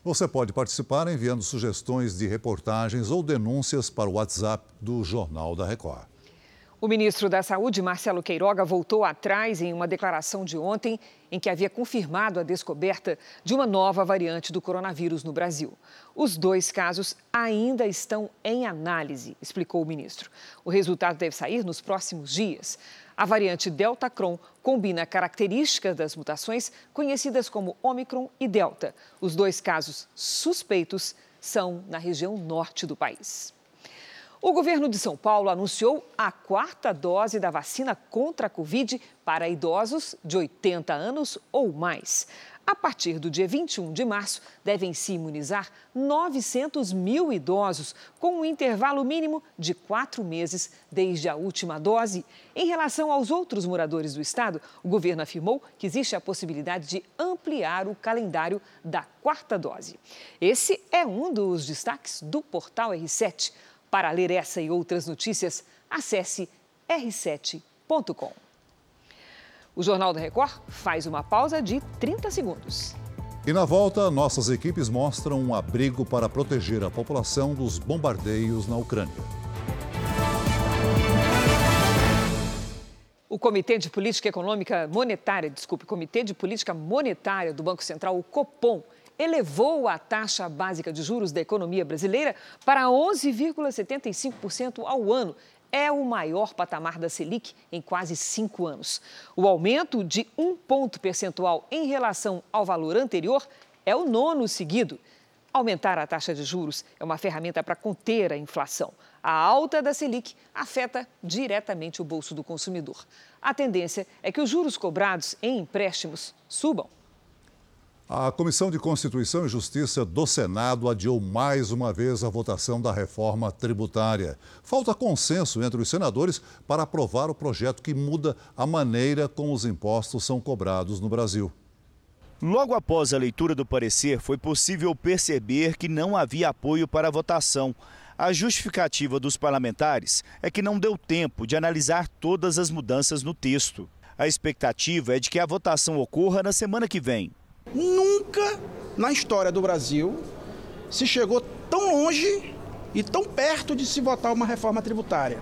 Você pode participar enviando sugestões de reportagens ou denúncias para o WhatsApp do Jornal da Record. O ministro da Saúde, Marcelo Queiroga, voltou atrás em uma declaração de ontem em que havia confirmado a descoberta de uma nova variante do coronavírus no Brasil. Os dois casos ainda estão em análise, explicou o ministro. O resultado deve sair nos próximos dias. A variante Delta Cron combina características das mutações conhecidas como Omicron e Delta. Os dois casos suspeitos são na região norte do país. O governo de São Paulo anunciou a quarta dose da vacina contra a Covid para idosos de 80 anos ou mais. A partir do dia 21 de março, devem se imunizar 900 mil idosos, com um intervalo mínimo de quatro meses desde a última dose. Em relação aos outros moradores do estado, o governo afirmou que existe a possibilidade de ampliar o calendário da quarta dose. Esse é um dos destaques do portal R7. Para ler essa e outras notícias, acesse r7.com. O Jornal da Record faz uma pausa de 30 segundos. E na volta, nossas equipes mostram um abrigo para proteger a população dos bombardeios na Ucrânia. O Comitê de Política Econômica Monetária, desculpe, Comitê de Política Monetária do Banco Central, o Copom, elevou a taxa básica de juros da economia brasileira para 11,75% ao ano, é o maior patamar da Selic em quase cinco anos. O aumento de um ponto percentual em relação ao valor anterior é o nono seguido. Aumentar a taxa de juros é uma ferramenta para conter a inflação. A alta da Selic afeta diretamente o bolso do consumidor. A tendência é que os juros cobrados em empréstimos subam. A Comissão de Constituição e Justiça do Senado adiou mais uma vez a votação da reforma tributária. Falta consenso entre os senadores para aprovar o projeto que muda a maneira como os impostos são cobrados no Brasil. Logo após a leitura do parecer, foi possível perceber que não havia apoio para a votação. A justificativa dos parlamentares é que não deu tempo de analisar todas as mudanças no texto. A expectativa é de que a votação ocorra na semana que vem. Nunca na história do Brasil se chegou tão longe e tão perto de se votar uma reforma tributária.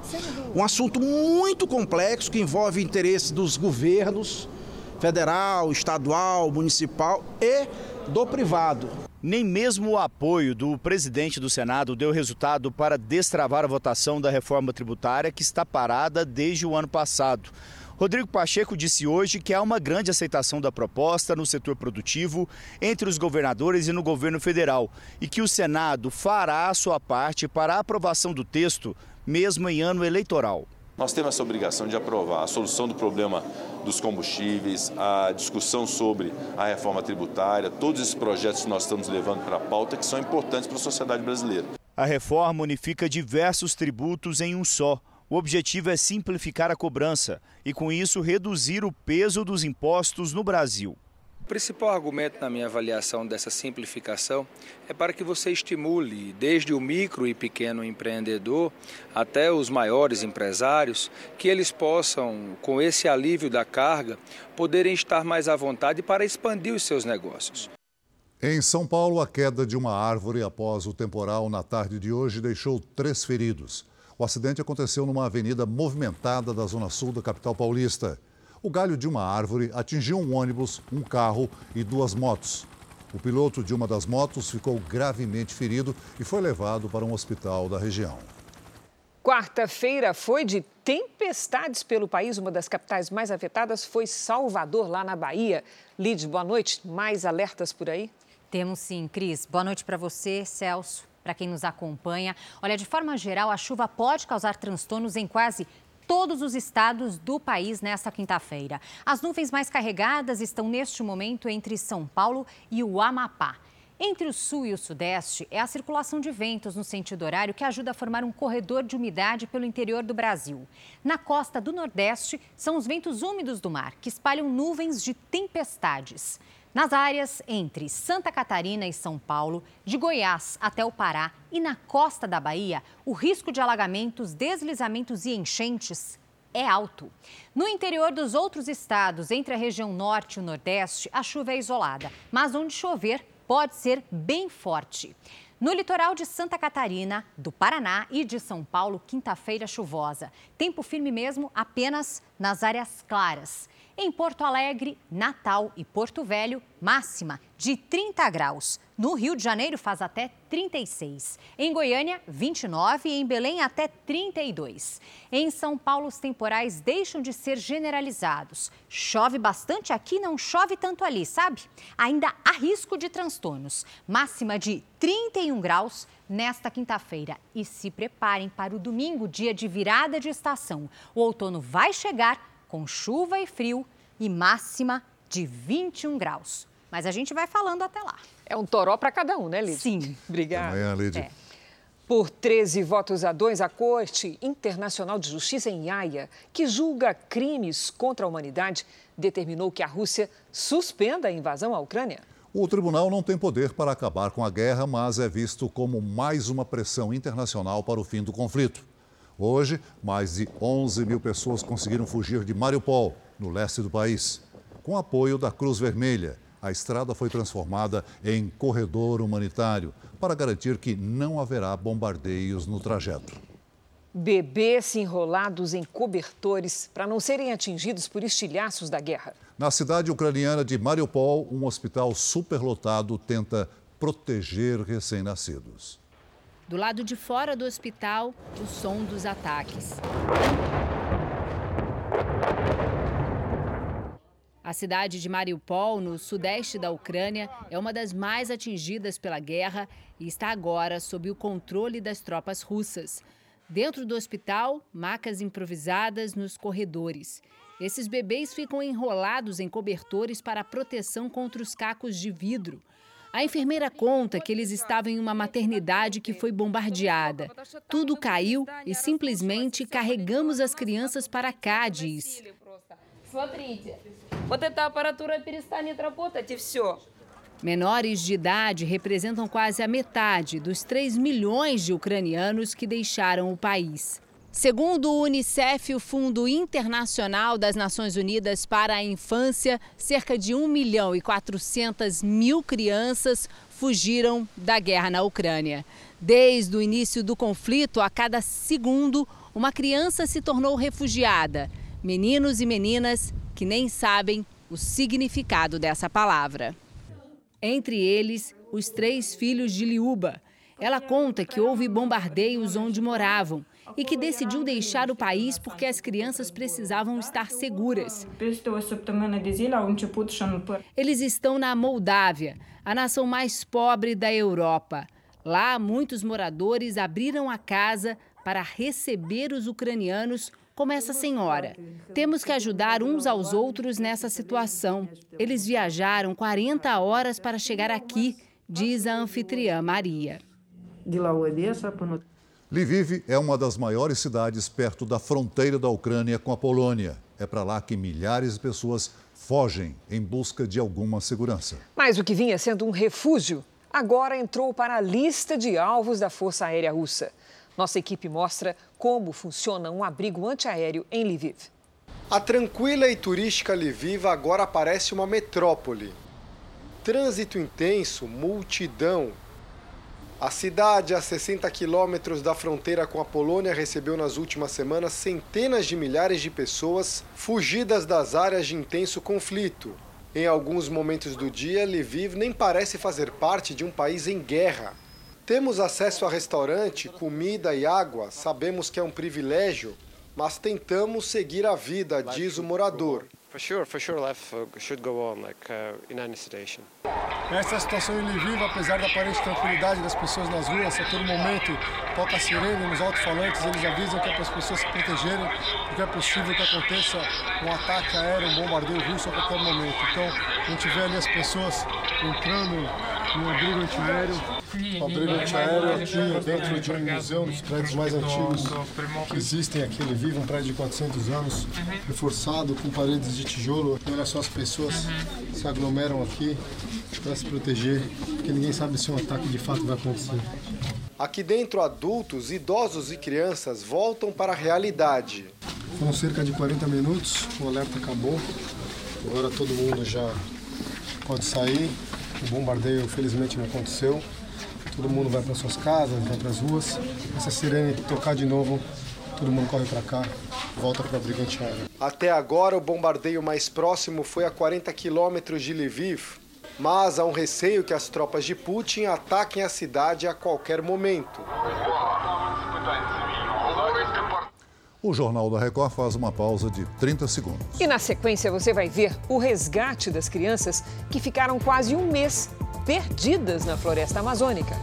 Um assunto muito complexo que envolve interesses dos governos federal, estadual, municipal e do privado. Nem mesmo o apoio do presidente do Senado deu resultado para destravar a votação da reforma tributária que está parada desde o ano passado. Rodrigo Pacheco disse hoje que há uma grande aceitação da proposta no setor produtivo entre os governadores e no governo federal e que o Senado fará a sua parte para a aprovação do texto, mesmo em ano eleitoral. Nós temos essa obrigação de aprovar a solução do problema dos combustíveis, a discussão sobre a reforma tributária, todos esses projetos que nós estamos levando para a pauta que são importantes para a sociedade brasileira. A reforma unifica diversos tributos em um só o objetivo é simplificar a cobrança e, com isso, reduzir o peso dos impostos no Brasil. O principal argumento na minha avaliação dessa simplificação é para que você estimule desde o micro e pequeno empreendedor até os maiores empresários, que eles possam, com esse alívio da carga, poderem estar mais à vontade para expandir os seus negócios. Em São Paulo, a queda de uma árvore após o temporal na tarde de hoje deixou três feridos. O acidente aconteceu numa avenida movimentada da zona sul da capital paulista. O galho de uma árvore atingiu um ônibus, um carro e duas motos. O piloto de uma das motos ficou gravemente ferido e foi levado para um hospital da região. Quarta-feira foi de tempestades pelo país. Uma das capitais mais afetadas foi Salvador, lá na Bahia. Lid, boa noite. Mais alertas por aí? Temos sim, Cris. Boa noite para você, Celso para quem nos acompanha. Olha, de forma geral, a chuva pode causar transtornos em quase todos os estados do país nesta quinta-feira. As nuvens mais carregadas estão neste momento entre São Paulo e o Amapá. Entre o sul e o sudeste é a circulação de ventos no sentido horário que ajuda a formar um corredor de umidade pelo interior do Brasil. Na costa do nordeste são os ventos úmidos do mar que espalham nuvens de tempestades. Nas áreas entre Santa Catarina e São Paulo, de Goiás até o Pará e na costa da Bahia, o risco de alagamentos, deslizamentos e enchentes é alto. No interior dos outros estados, entre a região norte e o nordeste, a chuva é isolada, mas onde chover pode ser bem forte. No litoral de Santa Catarina, do Paraná e de São Paulo, quinta-feira chuvosa. Tempo firme mesmo apenas nas áreas claras. Em Porto Alegre, Natal e Porto Velho, máxima de 30 graus. No Rio de Janeiro faz até 36. Em Goiânia, 29 e em Belém até 32. Em São Paulo, os temporais deixam de ser generalizados. Chove bastante aqui, não chove tanto ali, sabe? Ainda há risco de transtornos. Máxima de 31 graus nesta quinta-feira. E se preparem para o domingo, dia de virada de estação. O outono vai chegar com chuva e frio e máxima de 21 graus. Mas a gente vai falando até lá. É um toró para cada um, né, Lídia? Sim. Obrigada. Amanhã, Lídia. É. Por 13 votos a 2, a Corte Internacional de Justiça em Haia, que julga crimes contra a humanidade, determinou que a Rússia suspenda a invasão à Ucrânia. O tribunal não tem poder para acabar com a guerra, mas é visto como mais uma pressão internacional para o fim do conflito. Hoje, mais de 11 mil pessoas conseguiram fugir de Mariupol, no leste do país. Com apoio da Cruz Vermelha, a estrada foi transformada em corredor humanitário para garantir que não haverá bombardeios no trajeto. Bebês enrolados em cobertores para não serem atingidos por estilhaços da guerra. Na cidade ucraniana de Mariupol, um hospital superlotado tenta proteger recém-nascidos. Do lado de fora do hospital, o som dos ataques. A cidade de Mariupol, no sudeste da Ucrânia, é uma das mais atingidas pela guerra e está agora sob o controle das tropas russas. Dentro do hospital, macas improvisadas nos corredores. Esses bebês ficam enrolados em cobertores para proteção contra os cacos de vidro. A enfermeira conta que eles estavam em uma maternidade que foi bombardeada. Tudo caiu e simplesmente carregamos as crianças para cá, diz. Menores de idade representam quase a metade dos 3 milhões de ucranianos que deixaram o país. Segundo o Unicef, o Fundo Internacional das Nações Unidas para a Infância, cerca de 1 milhão e 400 mil crianças fugiram da guerra na Ucrânia. Desde o início do conflito, a cada segundo, uma criança se tornou refugiada. Meninos e meninas que nem sabem o significado dessa palavra. Entre eles, os três filhos de Liuba. Ela conta que houve bombardeios onde moravam e que decidiu deixar o país porque as crianças precisavam estar seguras. Eles estão na Moldávia, a nação mais pobre da Europa. Lá, muitos moradores abriram a casa para receber os ucranianos como essa senhora. Temos que ajudar uns aos outros nessa situação. Eles viajaram 40 horas para chegar aqui, diz a anfitriã Maria. Lviv é uma das maiores cidades perto da fronteira da Ucrânia com a Polônia. É para lá que milhares de pessoas fogem em busca de alguma segurança. Mas o que vinha sendo um refúgio agora entrou para a lista de alvos da Força Aérea Russa. Nossa equipe mostra como funciona um abrigo antiaéreo em Lviv. A tranquila e turística Lviv agora parece uma metrópole. Trânsito intenso, multidão, a cidade, a 60 quilômetros da fronteira com a Polônia, recebeu nas últimas semanas centenas de milhares de pessoas fugidas das áreas de intenso conflito. Em alguns momentos do dia, Lviv nem parece fazer parte de um país em guerra. Temos acesso a restaurante, comida e água, sabemos que é um privilégio, mas tentamos seguir a vida, diz o morador. For sure, for sure, life uh, should go on, like uh, in any situation. Essa situação em Lviv, apesar da aparente tranquilidade das pessoas nas ruas, a todo momento toca a sirene nos alto-falantes, eles avisam que é para as pessoas se protegerem, porque é possível que aconteça um ataque aéreo, um bombardeio russo a qualquer momento. Então, a gente vê ali as pessoas entrando no abrigo antiaéreo, abrigo antiaéreo aqui dentro de um museu, dos prédios mais antigos que existem aqui em Lviv, um prédio de 400 anos, reforçado com paredes de tijolo. E olha só, as pessoas se aglomeram aqui para se proteger, porque ninguém sabe se um ataque de fato vai acontecer. Aqui dentro, adultos, idosos e crianças voltam para a realidade. Foram cerca de 40 minutos, o alerta acabou. Agora todo mundo já pode sair. O bombardeio, felizmente, não aconteceu. Todo mundo vai para suas casas, vai para as ruas. Essa sirene tocar de novo, todo mundo corre para cá, volta para a brigante aérea. Até agora, o bombardeio mais próximo foi a 40 quilômetros de Lviv, mas há um receio que as tropas de Putin ataquem a cidade a qualquer momento. O Jornal da Record faz uma pausa de 30 segundos. E na sequência você vai ver o resgate das crianças que ficaram quase um mês perdidas na floresta amazônica.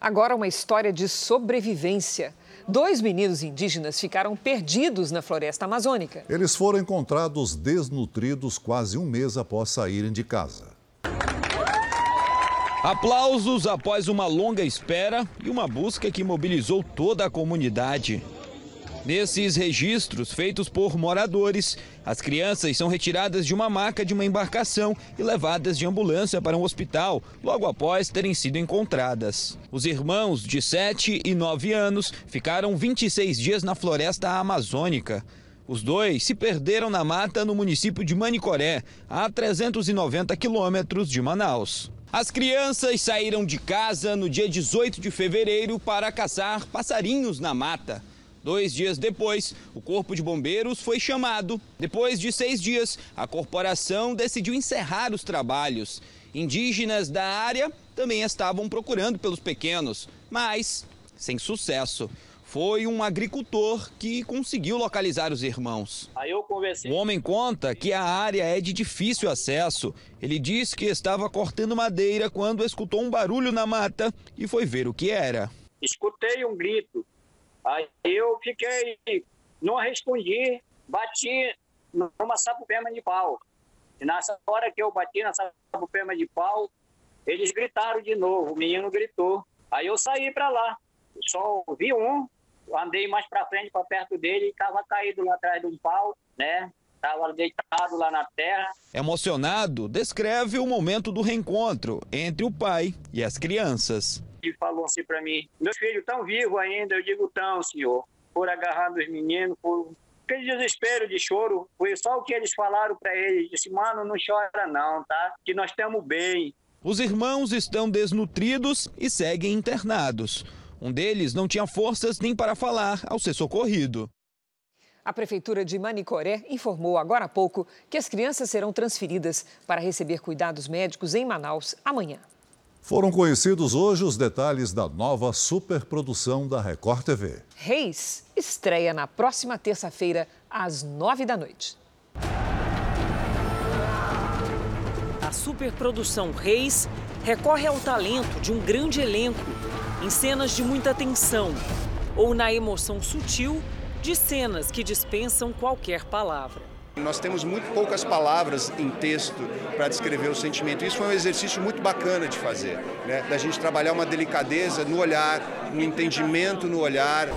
Agora uma história de sobrevivência. Dois meninos indígenas ficaram perdidos na floresta amazônica. Eles foram encontrados desnutridos quase um mês após saírem de casa. Aplausos após uma longa espera e uma busca que mobilizou toda a comunidade. Nesses registros feitos por moradores, as crianças são retiradas de uma maca de uma embarcação e levadas de ambulância para um hospital logo após terem sido encontradas. Os irmãos de 7 e 9 anos ficaram 26 dias na floresta amazônica. Os dois se perderam na mata no município de Manicoré, a 390 quilômetros de Manaus. As crianças saíram de casa no dia 18 de fevereiro para caçar passarinhos na mata. Dois dias depois, o Corpo de Bombeiros foi chamado. Depois de seis dias, a corporação decidiu encerrar os trabalhos. Indígenas da área também estavam procurando pelos pequenos, mas sem sucesso foi um agricultor que conseguiu localizar os irmãos. Aí eu conversei. O homem conta que a área é de difícil acesso. Ele disse que estava cortando madeira quando escutou um barulho na mata e foi ver o que era. Escutei um grito. Aí eu fiquei, não respondi, bati numa sapupema de pau. E nessa hora que eu bati na sapupema de pau, eles gritaram de novo, o menino gritou. Aí eu saí para lá. Só vi um, andei mais para frente, para perto dele, e estava caído lá atrás de um pau, né? Estava deitado lá na terra. Emocionado, descreve o momento do reencontro entre o pai e as crianças. Ele falou assim para mim: Meus filhos estão vivos ainda. Eu digo: Tão, senhor. Por agarrar dos meninos, por aquele desespero de choro. Foi só o que eles falaram para ele. Disse: Mano, não chora não, tá? Que nós estamos bem. Os irmãos estão desnutridos e seguem internados. Um deles não tinha forças nem para falar ao ser socorrido. A Prefeitura de Manicoré informou agora há pouco que as crianças serão transferidas para receber cuidados médicos em Manaus amanhã. Foram conhecidos hoje os detalhes da nova superprodução da Record TV. Reis estreia na próxima terça-feira, às nove da noite. A superprodução Reis recorre ao talento de um grande elenco em cenas de muita tensão ou na emoção sutil de cenas que dispensam qualquer palavra. Nós temos muito poucas palavras em texto para descrever o sentimento. Isso foi um exercício muito bacana de fazer, né? da gente trabalhar uma delicadeza no olhar, um entendimento no olhar.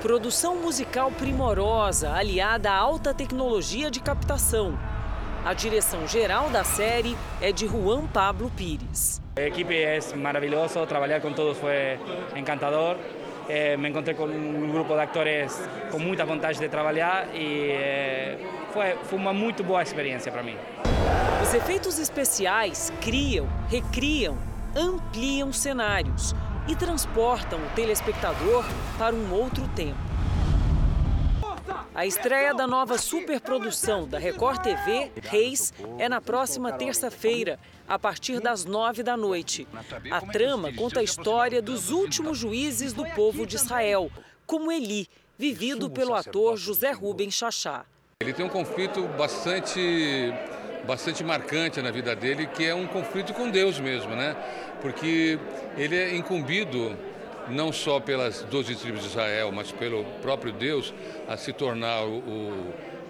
Produção musical primorosa, aliada à alta tecnologia de captação. A direção geral da série é de Juan Pablo Pires. A equipe é maravilhoso, trabalhar com todos foi encantador. Eh, me encontrei com um grupo de atores com muita vontade de trabalhar e eh, foi, foi uma muito boa experiência para mim. Os efeitos especiais criam, recriam, ampliam cenários e transportam o telespectador para um outro tempo. A estreia da nova superprodução da Record TV, Reis, é na próxima terça-feira, a partir das nove da noite. A trama conta a história dos últimos juízes do povo de Israel, como Eli, vivido pelo ator José Rubens Chachá. Ele tem um conflito bastante bastante marcante na vida dele, que é um conflito com Deus mesmo, né? Porque ele é incumbido não só pelas doze tribos de Israel, mas pelo próprio Deus, a se tornar o,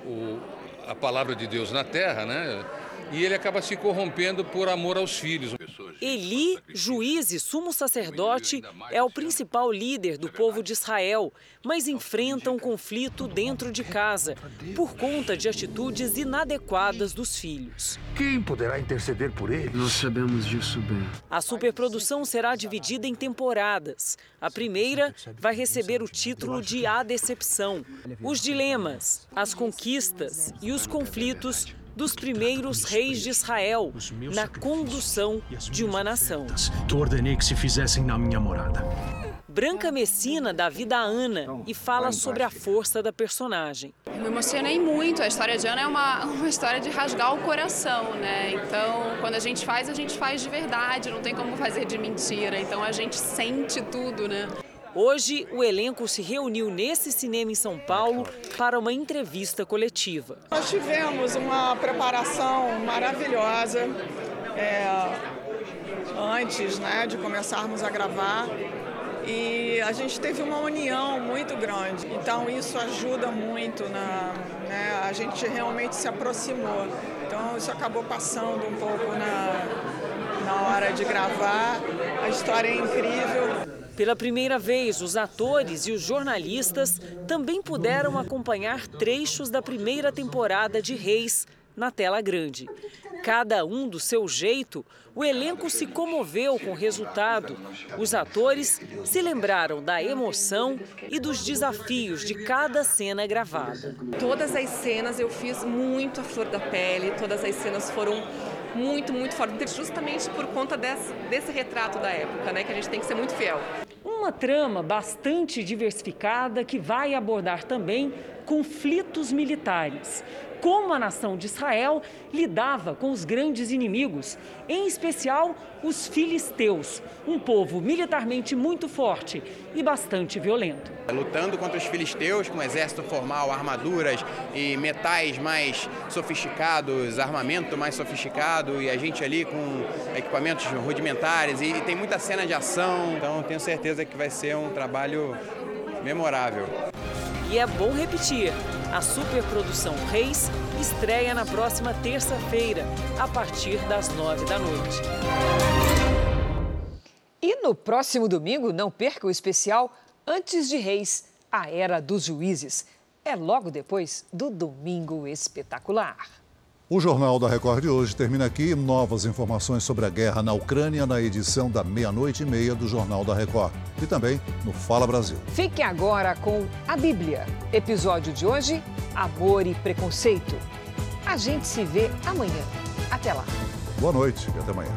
o, a palavra de Deus na terra, né? E ele acaba se corrompendo por amor aos filhos. Eli, juiz e sumo sacerdote, é o principal líder do povo de Israel, mas enfrenta um conflito dentro de casa por conta de atitudes inadequadas dos filhos. Quem poderá interceder por ele? Nós sabemos disso bem. A superprodução será dividida em temporadas. A primeira vai receber o título de A Decepção. Os dilemas, as conquistas e os conflitos dos primeiros reis de Israel na condução de uma nação. Que ordenei que se fizessem na minha morada. Branca Messina dá vida a Ana e fala sobre a força da personagem. Eu me emocionei muito. A história de Ana é uma, uma história de rasgar o coração, né? Então, quando a gente faz, a gente faz de verdade, não tem como fazer de mentira. Então, a gente sente tudo, né? Hoje, o elenco se reuniu nesse cinema em São Paulo para uma entrevista coletiva. Nós tivemos uma preparação maravilhosa é, antes né, de começarmos a gravar e a gente teve uma união muito grande. Então isso ajuda muito na, né, a gente realmente se aproximou. Então isso acabou passando um pouco na, na hora de gravar. A história é incrível. Pela primeira vez, os atores e os jornalistas também puderam acompanhar trechos da primeira temporada de Reis na tela grande. Cada um do seu jeito, o elenco se comoveu com o resultado. Os atores se lembraram da emoção e dos desafios de cada cena gravada. Todas as cenas eu fiz muito a flor da pele, todas as cenas foram muito, muito fortes, justamente por conta desse, desse retrato da época, né, que a gente tem que ser muito fiel. Uma trama bastante diversificada que vai abordar também conflitos militares como a nação de Israel lidava com os grandes inimigos, em especial os filisteus, um povo militarmente muito forte e bastante violento. Lutando contra os filisteus com exército formal, armaduras e metais mais sofisticados, armamento mais sofisticado e a gente ali com equipamentos rudimentares e, e tem muita cena de ação, então tenho certeza que vai ser um trabalho memorável. E é bom repetir, a superprodução Reis estreia na próxima terça-feira, a partir das nove da noite. E no próximo domingo, não perca o especial Antes de Reis, a Era dos Juízes. É logo depois do Domingo Espetacular. O Jornal da Record de hoje termina aqui. Novas informações sobre a guerra na Ucrânia na edição da meia-noite e meia do Jornal da Record. E também no Fala Brasil. Fique agora com a Bíblia. Episódio de hoje: Amor e Preconceito. A gente se vê amanhã. Até lá. Boa noite e até amanhã.